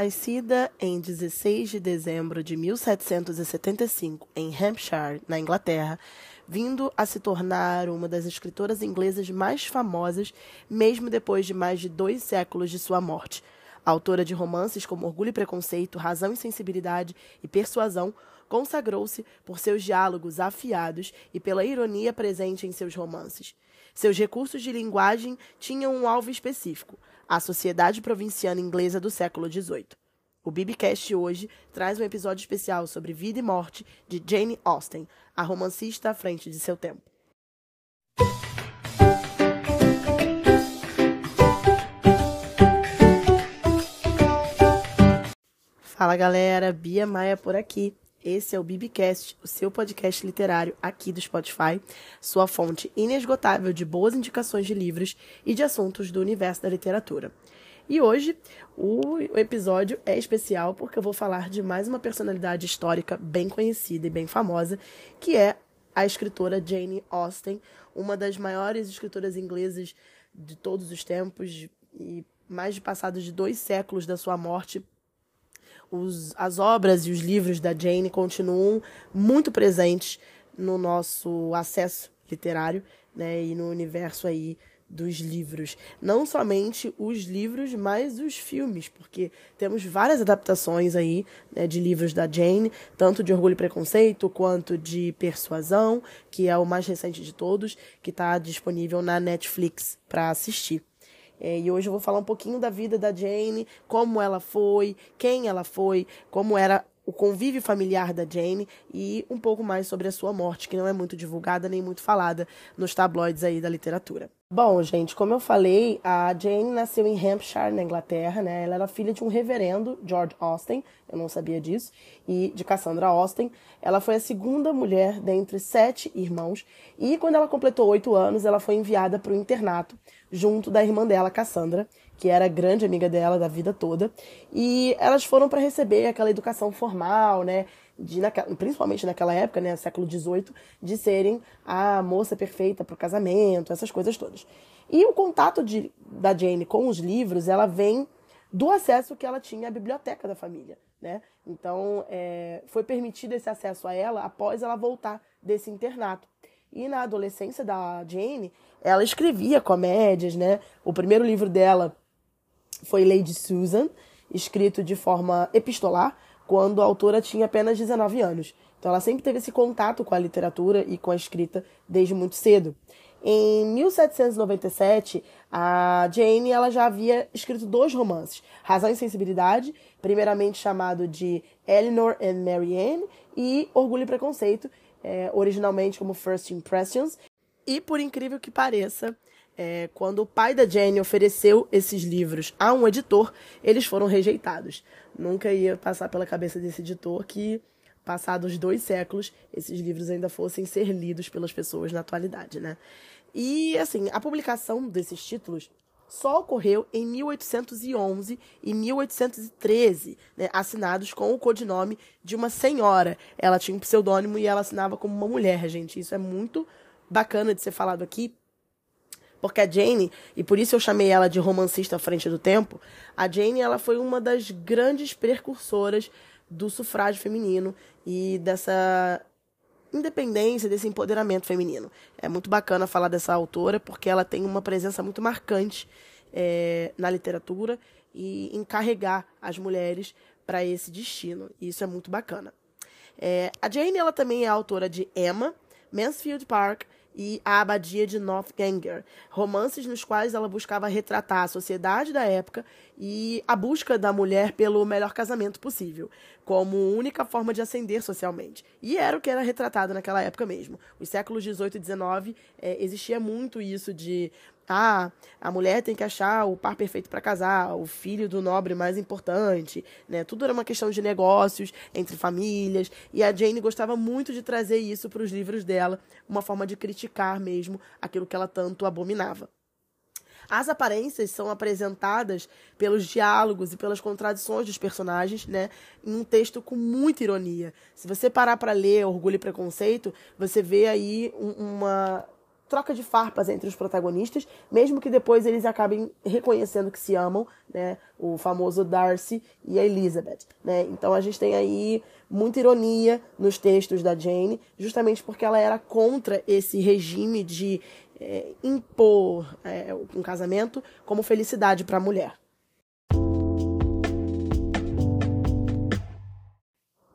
Nascida em 16 de dezembro de 1775 em Hampshire, na Inglaterra, vindo a se tornar uma das escritoras inglesas mais famosas, mesmo depois de mais de dois séculos de sua morte. Autora de romances como Orgulho e Preconceito, Razão e Sensibilidade e Persuasão, consagrou-se por seus diálogos afiados e pela ironia presente em seus romances. Seus recursos de linguagem tinham um alvo específico: a sociedade provinciana inglesa do século XVIII. O Bibicast hoje traz um episódio especial sobre vida e morte de Jane Austen, a romancista à frente de seu tempo. Fala galera, Bia Maia por aqui. Esse é o Bibicast, o seu podcast literário aqui do Spotify, sua fonte inesgotável de boas indicações de livros e de assuntos do universo da literatura. E hoje o episódio é especial porque eu vou falar de mais uma personalidade histórica bem conhecida e bem famosa, que é a escritora Jane Austen, uma das maiores escritoras inglesas de todos os tempos e mais de passados de dois séculos da sua morte. Os, as obras e os livros da Jane continuam muito presentes no nosso acesso literário né, e no universo aí dos livros. Não somente os livros, mas os filmes, porque temos várias adaptações aí né, de livros da Jane, tanto de Orgulho e Preconceito quanto de Persuasão, que é o mais recente de todos, que está disponível na Netflix para assistir. É, e hoje eu vou falar um pouquinho da vida da Jane, como ela foi, quem ela foi, como era o convívio familiar da Jane e um pouco mais sobre a sua morte, que não é muito divulgada nem muito falada nos tabloides aí da literatura. Bom, gente, como eu falei, a Jane nasceu em Hampshire, na Inglaterra, né? Ela era filha de um reverendo, George Austen, eu não sabia disso, e de Cassandra Austen. Ela foi a segunda mulher dentre sete irmãos, e quando ela completou oito anos, ela foi enviada para o internato, junto da irmã dela, Cassandra, que era grande amiga dela da vida toda, e elas foram para receber aquela educação formal, né, de principalmente naquela época, né, século XVIII, de serem a moça perfeita para o casamento, essas coisas todas. E o contato de, da Jane com os livros, ela vem do acesso que ela tinha à biblioteca da família, né? Então, é, foi permitido esse acesso a ela após ela voltar desse internato. E na adolescência da Jane, ela escrevia comédias, né? O primeiro livro dela foi Lady Susan, escrito de forma epistolar, quando a autora tinha apenas 19 anos. Então ela sempre teve esse contato com a literatura e com a escrita desde muito cedo. Em 1797, a Jane ela já havia escrito dois romances, Razão e Sensibilidade, primeiramente chamado de Eleanor and Marianne, e Orgulho e Preconceito, é, originalmente como First Impressions. E por incrível que pareça, é, quando o pai da Jane ofereceu esses livros a um editor, eles foram rejeitados. Nunca ia passar pela cabeça desse editor que, passados dois séculos, esses livros ainda fossem ser lidos pelas pessoas na atualidade, né? E, assim, a publicação desses títulos só ocorreu em 1811 e 1813, né, assinados com o codinome de uma senhora. Ela tinha um pseudônimo e ela assinava como uma mulher, gente. Isso é muito bacana de ser falado aqui, porque a Jane, e por isso eu chamei ela de romancista à frente do tempo, a Jane ela foi uma das grandes precursoras do sufrágio feminino e dessa independência, desse empoderamento feminino. É muito bacana falar dessa autora porque ela tem uma presença muito marcante é, na literatura e encarregar as mulheres para esse destino. E isso é muito bacana. É, a Jane ela também é autora de Emma, Mansfield Park e A Abadia de Northanger, romances nos quais ela buscava retratar a sociedade da época e a busca da mulher pelo melhor casamento possível, como única forma de ascender socialmente. E era o que era retratado naquela época mesmo. Os séculos 18 e 19 é, existia muito isso de ah, a mulher tem que achar o par perfeito para casar, o filho do nobre mais importante, né? Tudo era uma questão de negócios entre famílias, e a Jane gostava muito de trazer isso para os livros dela, uma forma de criticar mesmo aquilo que ela tanto abominava. As aparências são apresentadas pelos diálogos e pelas contradições dos personagens, né, em um texto com muita ironia. Se você parar para ler Orgulho e Preconceito, você vê aí uma troca de farpas entre os protagonistas, mesmo que depois eles acabem reconhecendo que se amam, né? O famoso Darcy e a Elizabeth, né? Então a gente tem aí muita ironia nos textos da Jane, justamente porque ela era contra esse regime de é, impor é, um casamento como felicidade para a mulher.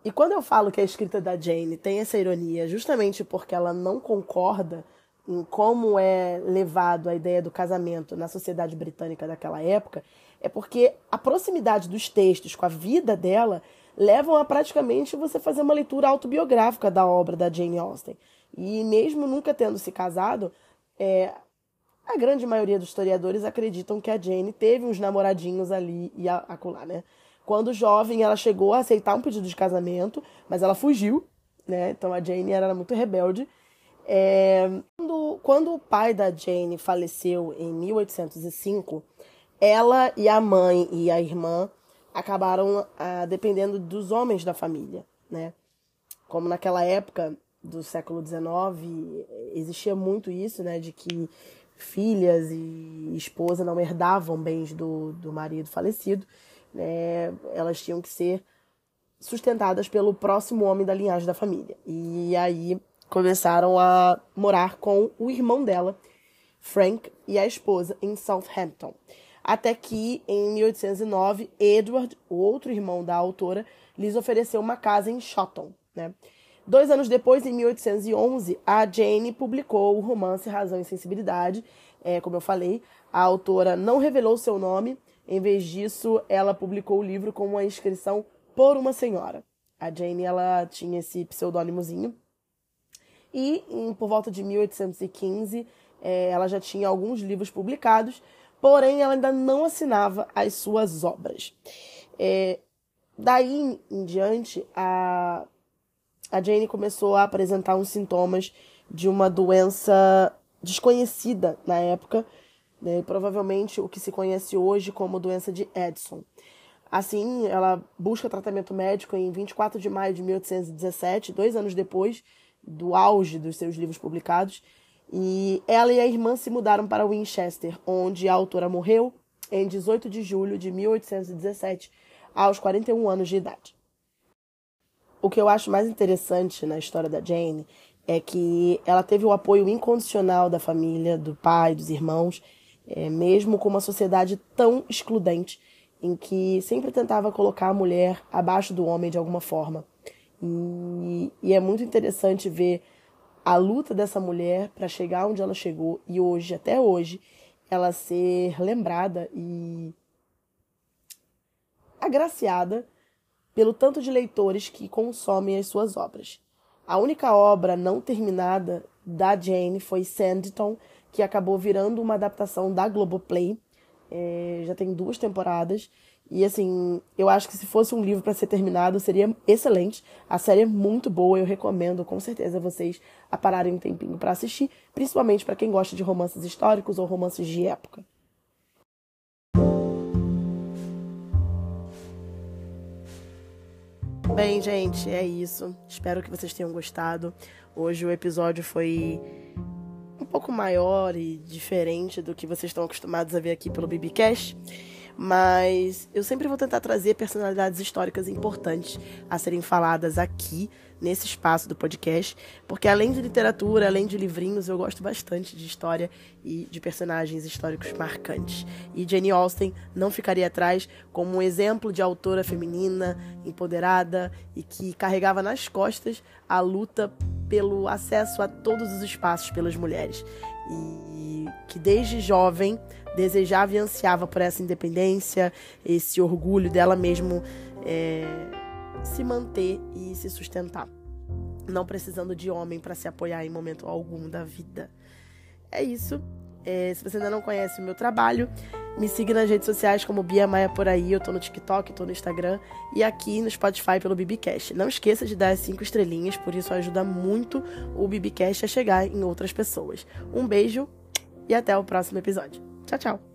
E quando eu falo que a escrita da Jane tem essa ironia, justamente porque ela não concorda em como é levado a ideia do casamento na sociedade britânica daquela época, é porque a proximidade dos textos com a vida dela levam a praticamente você fazer uma leitura autobiográfica da obra da Jane Austen. E mesmo nunca tendo se casado, é, a grande maioria dos historiadores acreditam que a Jane teve uns namoradinhos ali e acolá, né? Quando jovem, ela chegou a aceitar um pedido de casamento, mas ela fugiu, né? Então a Jane era muito rebelde. É... Quando, quando o pai da Jane faleceu em 1805, ela e a mãe e a irmã acabaram ah, dependendo dos homens da família, né? Como naquela época do século XIX existia muito isso, né? De que filhas e esposa não herdavam bens do, do marido falecido, né? Elas tinham que ser sustentadas pelo próximo homem da linhagem da família. E aí começaram a morar com o irmão dela, Frank, e a esposa em Southampton. Até que, em 1809, Edward, o outro irmão da autora, lhes ofereceu uma casa em Shotton. Né? Dois anos depois, em 1811, a Jane publicou o romance Razão e Sensibilidade. É, como eu falei, a autora não revelou seu nome. Em vez disso, ela publicou o livro com uma inscrição por uma senhora. A Jane ela tinha esse pseudônimozinho e em, por volta de 1815 é, ela já tinha alguns livros publicados, porém ela ainda não assinava as suas obras. É, daí em diante, a, a Jane começou a apresentar uns sintomas de uma doença desconhecida na época, né, provavelmente o que se conhece hoje como doença de Edson. Assim, ela busca tratamento médico em 24 de maio de 1817, dois anos depois do auge dos seus livros publicados. E ela e a irmã se mudaram para Winchester, onde a autora morreu em 18 de julho de 1817, aos 41 anos de idade. O que eu acho mais interessante na história da Jane é que ela teve o apoio incondicional da família, do pai, dos irmãos, é, mesmo com uma sociedade tão excludente, em que sempre tentava colocar a mulher abaixo do homem de alguma forma. E, e é muito interessante ver a luta dessa mulher para chegar onde ela chegou e hoje, até hoje, ela ser lembrada e agraciada pelo tanto de leitores que consomem as suas obras. A única obra não terminada da Jane foi Sanditon, que acabou virando uma adaptação da Globoplay. É, já tem duas temporadas e assim, eu acho que se fosse um livro para ser terminado, seria excelente. A série é muito boa, eu recomendo com certeza vocês a pararem um tempinho para assistir, principalmente para quem gosta de romances históricos ou romances de época. Bem, gente, é isso. Espero que vocês tenham gostado. Hoje o episódio foi um pouco maior e diferente do que vocês estão acostumados a ver aqui pelo BBcast mas eu sempre vou tentar trazer personalidades históricas importantes a serem faladas aqui nesse espaço do podcast, porque além de literatura, além de livrinhos, eu gosto bastante de história e de personagens históricos marcantes. E Jane Austen não ficaria atrás como um exemplo de autora feminina, empoderada e que carregava nas costas a luta pelo acesso a todos os espaços pelas mulheres. E que desde jovem desejava e ansiava por essa independência, esse orgulho dela mesmo é, se manter e se sustentar, não precisando de homem para se apoiar em momento algum da vida. É isso. É, se você ainda não conhece o meu trabalho, me siga nas redes sociais como Bia Maia por aí. Eu tô no TikTok, tô no Instagram e aqui no Spotify pelo Bibicast. Não esqueça de dar as cinco estrelinhas, por isso ajuda muito o Bibicast a chegar em outras pessoas. Um beijo e até o próximo episódio. Tchau, tchau.